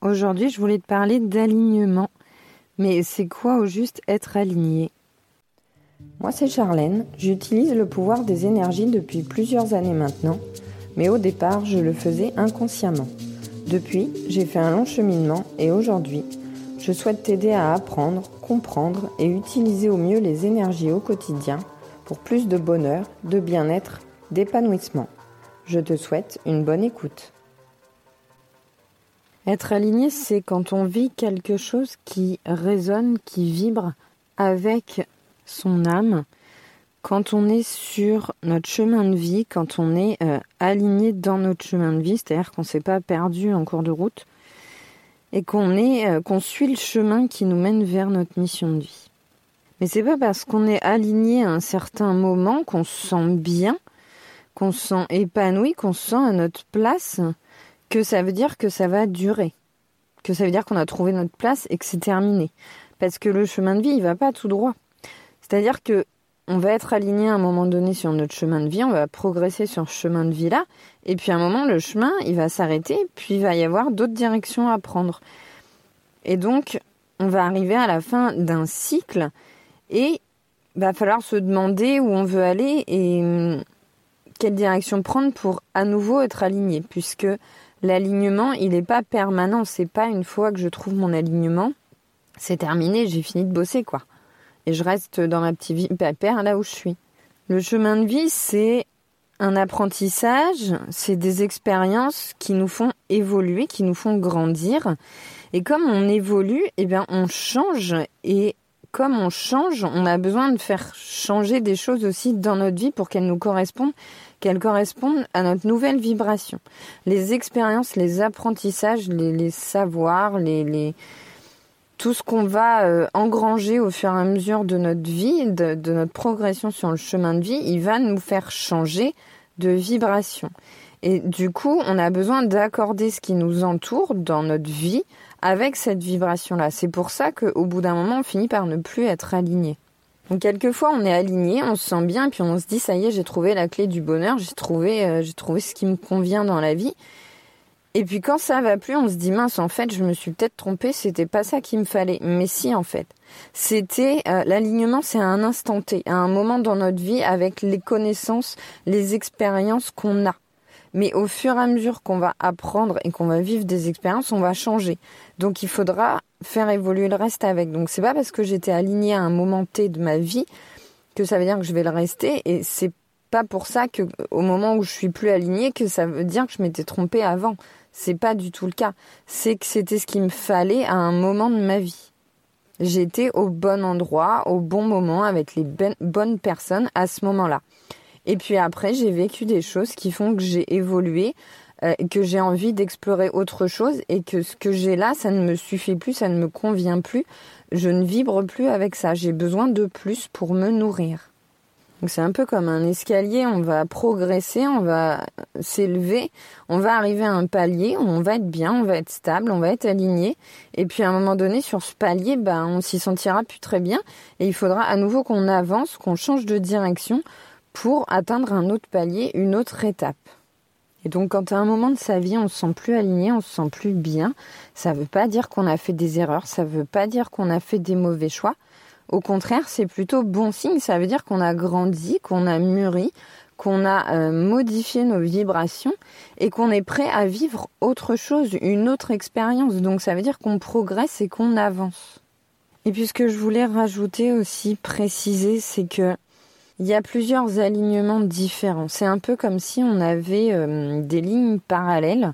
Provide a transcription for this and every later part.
Aujourd'hui je voulais te parler d'alignement. Mais c'est quoi au juste être aligné? Moi c'est Charlène, j'utilise le pouvoir des énergies depuis plusieurs années maintenant, mais au départ je le faisais inconsciemment. Depuis, j'ai fait un long cheminement et aujourd'hui, je souhaite t'aider à apprendre, comprendre et utiliser au mieux les énergies au quotidien pour plus de bonheur, de bien-être, d'épanouissement. Je te souhaite une bonne écoute. Être aligné, c'est quand on vit quelque chose qui résonne, qui vibre avec son âme, quand on est sur notre chemin de vie, quand on est euh, aligné dans notre chemin de vie, c'est-à-dire qu'on ne s'est pas perdu en cours de route, et qu'on euh, qu'on suit le chemin qui nous mène vers notre mission de vie. Mais c'est pas parce qu'on est aligné à un certain moment qu'on se sent bien, qu'on se sent épanoui, qu'on se sent à notre place, que ça veut dire que ça va durer, que ça veut dire qu'on a trouvé notre place et que c'est terminé. Parce que le chemin de vie, il va pas tout droit. C'est-à-dire que on va être aligné à un moment donné sur notre chemin de vie, on va progresser sur ce chemin de vie-là, et puis à un moment, le chemin, il va s'arrêter, puis il va y avoir d'autres directions à prendre. Et donc, on va arriver à la fin d'un cycle, et il va falloir se demander où on veut aller et hum, quelle direction prendre pour à nouveau être aligné, puisque L'alignement, il n'est pas permanent. C'est pas une fois que je trouve mon alignement, c'est terminé, j'ai fini de bosser, quoi. Et je reste dans ma petite vie pépère là où je suis. Le chemin de vie, c'est un apprentissage, c'est des expériences qui nous font évoluer, qui nous font grandir. Et comme on évolue, eh bien, on change. Et comme on change, on a besoin de faire changer des choses aussi dans notre vie pour qu'elles nous correspondent qu'elles correspondent à notre nouvelle vibration. Les expériences, les apprentissages, les, savoirs, tout ce qu'on va euh, engranger au fur et à mesure de notre vie, de, de, notre progression sur le chemin de vie, il va nous faire changer de vibration. Et du coup, on a besoin d'accorder ce qui nous entoure dans notre vie avec cette vibration-là. C'est pour ça qu'au bout d'un moment, on finit par ne plus être aligné. Donc quelquefois on est aligné, on se sent bien, puis on se dit ça y est, j'ai trouvé la clé du bonheur, j'ai trouvé, euh, j'ai trouvé ce qui me convient dans la vie. Et puis quand ça va plus, on se dit mince, en fait, je me suis peut-être trompée, c'était pas ça qu'il me fallait. Mais si, en fait, c'était euh, l'alignement, c'est à un instant T, à un moment dans notre vie, avec les connaissances, les expériences qu'on a. Mais au fur et à mesure qu'on va apprendre et qu'on va vivre des expériences, on va changer. Donc il faudra faire évoluer le reste avec. Donc c'est pas parce que j'étais alignée à un moment T de ma vie que ça veut dire que je vais le rester et c'est pas pour ça que au moment où je suis plus alignée que ça veut dire que je m'étais trompée avant. C'est pas du tout le cas. C'est que c'était ce qu'il me fallait à un moment de ma vie. J'étais au bon endroit, au bon moment, avec les ben, bonnes personnes à ce moment-là. Et puis après, j'ai vécu des choses qui font que j'ai évolué, euh, que j'ai envie d'explorer autre chose et que ce que j'ai là, ça ne me suffit plus, ça ne me convient plus. Je ne vibre plus avec ça. J'ai besoin de plus pour me nourrir. Donc c'est un peu comme un escalier, on va progresser, on va s'élever, on va arriver à un palier, on va être bien, on va être stable, on va être aligné. Et puis à un moment donné, sur ce palier, ben, on s'y sentira plus très bien. Et il faudra à nouveau qu'on avance, qu'on change de direction pour atteindre un autre palier, une autre étape. Et donc quand à un moment de sa vie on se sent plus aligné, on se sent plus bien, ça ne veut pas dire qu'on a fait des erreurs, ça ne veut pas dire qu'on a fait des mauvais choix. Au contraire, c'est plutôt bon signe, ça veut dire qu'on a grandi, qu'on a mûri, qu'on a euh, modifié nos vibrations et qu'on est prêt à vivre autre chose, une autre expérience. Donc ça veut dire qu'on progresse et qu'on avance. Et puis ce que je voulais rajouter aussi, préciser, c'est que il y a plusieurs alignements différents. C'est un peu comme si on avait euh, des lignes parallèles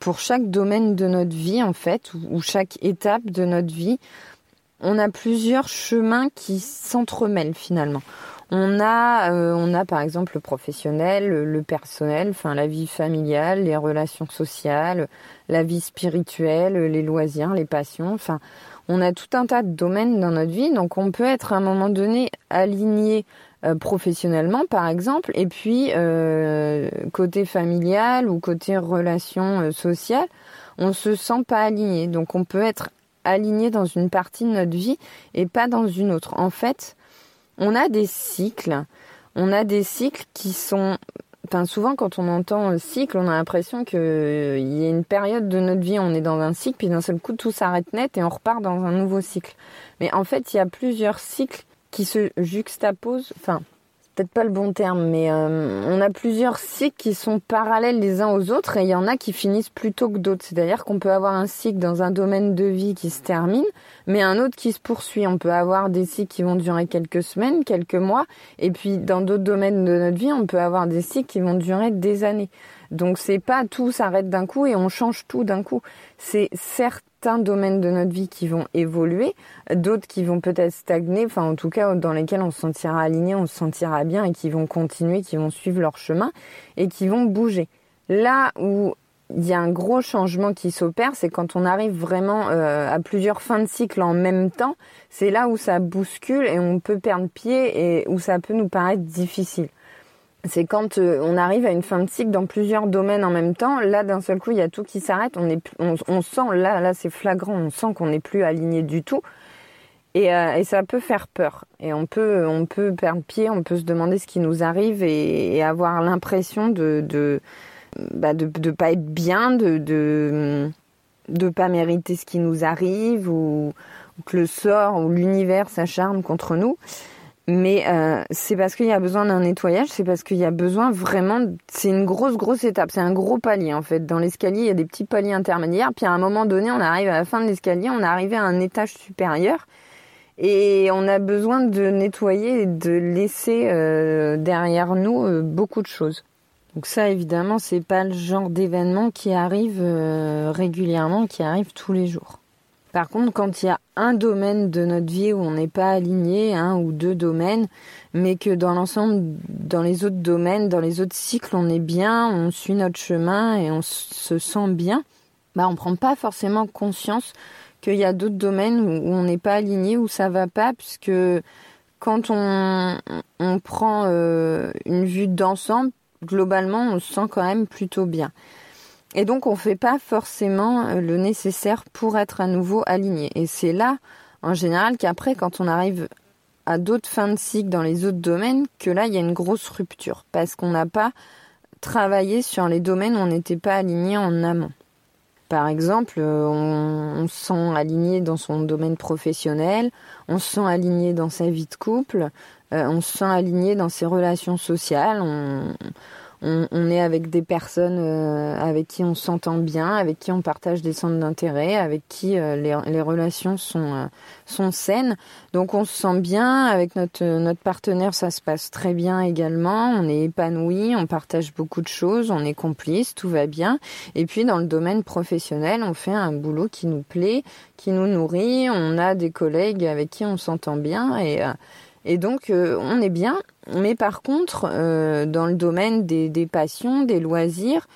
pour chaque domaine de notre vie en fait, ou, chaque étape de notre vie. On a plusieurs chemins qui s'entremêlent finalement. On a, euh, on a par exemple le professionnel, le personnel, enfin la vie familiale, les relations sociales, la vie spirituelle, les loisirs, les passions. Enfin, on a tout un tas de domaines dans notre vie, donc on peut être à un moment donné aligné euh, professionnellement par exemple, et puis euh, côté familial ou côté relation euh, sociale, on se sent pas aligné. Donc on peut être aligné dans une partie de notre vie et pas dans une autre. En fait, on a des cycles, on a des cycles qui sont Enfin, souvent, quand on entend cycle, on a l'impression qu'il y a une période de notre vie, on est dans un cycle, puis d'un seul coup, tout s'arrête net et on repart dans un nouveau cycle. Mais en fait, il y a plusieurs cycles qui se juxtaposent. Enfin, peut-être pas le bon terme, mais euh, on a plusieurs cycles qui sont parallèles les uns aux autres et il y en a qui finissent plus tôt que d'autres. C'est-à-dire qu'on peut avoir un cycle dans un domaine de vie qui se termine, mais un autre qui se poursuit. On peut avoir des cycles qui vont durer quelques semaines, quelques mois, et puis dans d'autres domaines de notre vie, on peut avoir des cycles qui vont durer des années. Donc c'est pas tout s'arrête d'un coup et on change tout d'un coup. C'est certains domaines de notre vie qui vont évoluer, d'autres qui vont peut-être stagner, enfin en tout cas dans lesquels on se sentira aligné, on se sentira bien et qui vont continuer, qui vont suivre leur chemin et qui vont bouger. Là où il y a un gros changement qui s'opère, c'est quand on arrive vraiment euh, à plusieurs fins de cycle en même temps, c'est là où ça bouscule et on peut perdre pied et où ça peut nous paraître difficile c'est quand euh, on arrive à une fin de cycle dans plusieurs domaines en même temps. Là, d'un seul coup, il y a tout qui s'arrête. On, on, sent, là, là, c'est flagrant. On sent qu'on n'est plus aligné du tout. Et, euh, et, ça peut faire peur. Et on peut, on peut perdre pied. On peut se demander ce qui nous arrive et, avoir l'impression de, bah de, de, pas être bien, de, de, pas mériter ce qui nous arrive ou que le sort ou l'univers s'acharne contre nous. Mais euh, c'est parce qu'il y a besoin d'un nettoyage, c'est parce qu'il y a besoin vraiment. C'est une grosse, grosse étape, c'est un gros palier en fait. Dans l'escalier, il y a des petits paliers intermédiaires, puis à un moment donné, on arrive à la fin de l'escalier, on est arrivé à un étage supérieur, et on a besoin de nettoyer et de laisser euh, derrière nous euh, beaucoup de choses. Donc ça, évidemment, c'est pas le genre d'événement qui arrive régulièrement, qui arrive tous les jours. Par contre, quand il y a un domaine de notre vie où on n'est pas aligné, un ou deux domaines, mais que dans l'ensemble, dans les autres domaines, dans les autres cycles, on est bien, on suit notre chemin et on se sent bien, bah on prend pas forcément conscience qu'il y a d'autres domaines où, on n'est pas aligné, où ça va pas, puisque quand on, on prend euh, une vue d'ensemble, globalement, on se sent quand même plutôt bien. Et donc on ne fait pas forcément euh, le nécessaire pour être à nouveau aligné. Et c'est là, en général, qu'après, quand on arrive à d'autres fins de cycle dans les autres domaines, que là, il y a une grosse rupture. Parce qu'on n'a pas travaillé sur les domaines où on n'était pas aligné en amont. Par exemple, euh, on, se sent aligné dans son domaine professionnel, on se sent aligné dans sa vie de couple, euh, on se sent aligné dans ses relations sociales, on, on, est avec des personnes euh, avec qui on s'entend bien, avec qui on partage des centres d'intérêt, avec qui euh, les, relations sont, euh, sont saines. Donc on se sent bien avec notre, notre partenaire, ça se passe très bien également. On est épanoui, on partage beaucoup de choses, on est complice, tout va bien. Et puis dans le domaine professionnel, on fait un boulot qui nous plaît, qui nous nourrit. On a des collègues avec qui on s'entend bien et et donc, on est bien. Mais par contre, euh, dans le domaine des, des, passions, des loisirs,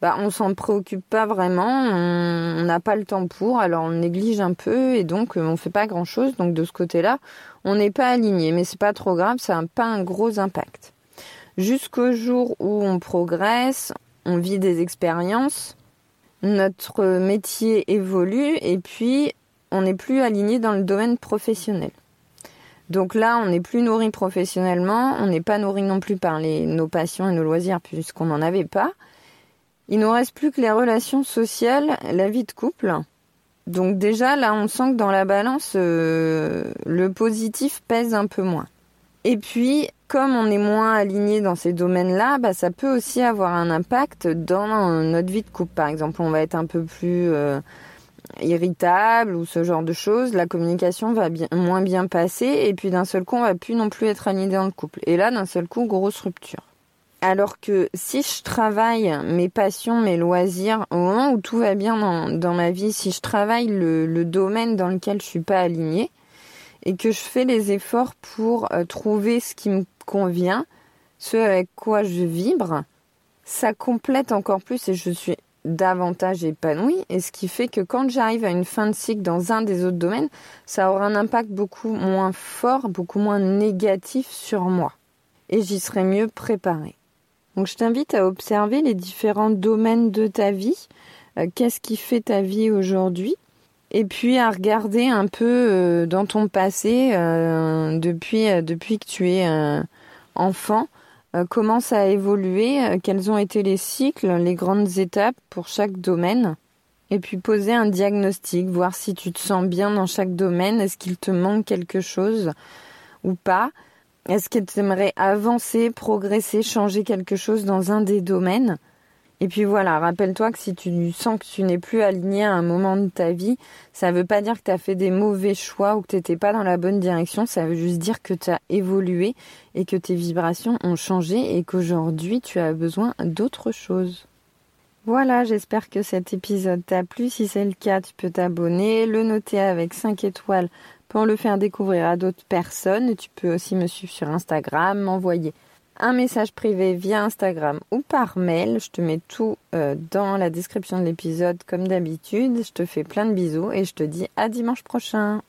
bah, on s'en préoccupe pas vraiment, on n'a pas le temps pour, alors on néglige un peu et donc euh, on fait pas grand chose. Donc de ce côté-là, on n'est pas aligné, mais c'est pas trop grave, ça n'a pas un gros impact. Jusqu'au jour où on progresse, on vit des expériences, notre métier évolue et puis on n'est plus aligné dans le domaine professionnel. Donc là, on n'est plus nourri professionnellement, on n'est pas nourri non plus par les, nos passions et nos loisirs puisqu'on n'en avait pas. Il nous reste plus que les relations sociales, la vie de couple. Donc déjà, là, on sent que dans la balance, euh, le positif pèse un peu moins. Et puis, comme on est moins aligné dans ces domaines-là, bah, ça peut aussi avoir un impact dans notre vie de couple. Par exemple, on va être un peu plus... Euh, irritable ou ce genre de choses, la communication va bien, moins bien passer et puis d'un seul coup on va plus non plus être aligné dans le couple. Et là d'un seul coup grosse rupture. Alors que si je travaille mes passions, mes loisirs, au moment où tout va bien dans, ma vie, si je travaille le, domaine dans lequel je suis pas alignée et que je fais les efforts pour euh, trouver ce qui me convient, ce avec quoi je vibre, ça complète encore plus et je suis davantage épanoui et ce qui fait que quand j'arrive à une fin de cycle dans un des autres domaines, ça aura un impact beaucoup moins fort, beaucoup moins négatif sur moi. Et j'y serai mieux préparée. Donc je t'invite à observer les différents domaines de ta vie, euh, qu'est-ce qui fait ta vie aujourd'hui? Et puis à regarder un peu euh, dans ton passé euh, depuis depuis que tu es enfant. euh, comment ça a évolué, euh, quels ont été les cycles, les grandes étapes pour chaque domaine. Et puis poser un diagnostic, voir si tu te sens bien dans chaque domaine, est-ce qu'il te manque quelque chose ou pas? Est-ce que tu aimerais avancer, progresser, changer quelque chose dans un des domaines? Et puis voilà, rappelle-toi que si tu sens que tu n'es plus aligné à un moment de ta vie, ça ne veut pas dire que tu as fait des mauvais choix ou que tu n'étais pas dans la bonne direction, ça veut juste dire que tu as évolué et que tes vibrations ont changé et qu'aujourd'hui tu as besoin d'autre chose. Voilà, j'espère que cet épisode t'a plu. Si c'est le cas, tu peux t'abonner, le noter avec 5 étoiles pour le faire découvrir à d'autres personnes. Tu peux aussi me suivre sur Instagram, m'envoyer un message privé via Instagram ou par mail. Je te mets tout euh, dans la description de l'épisode comme d'habitude. Je te fais plein de bisous et je te dis à dimanche prochain.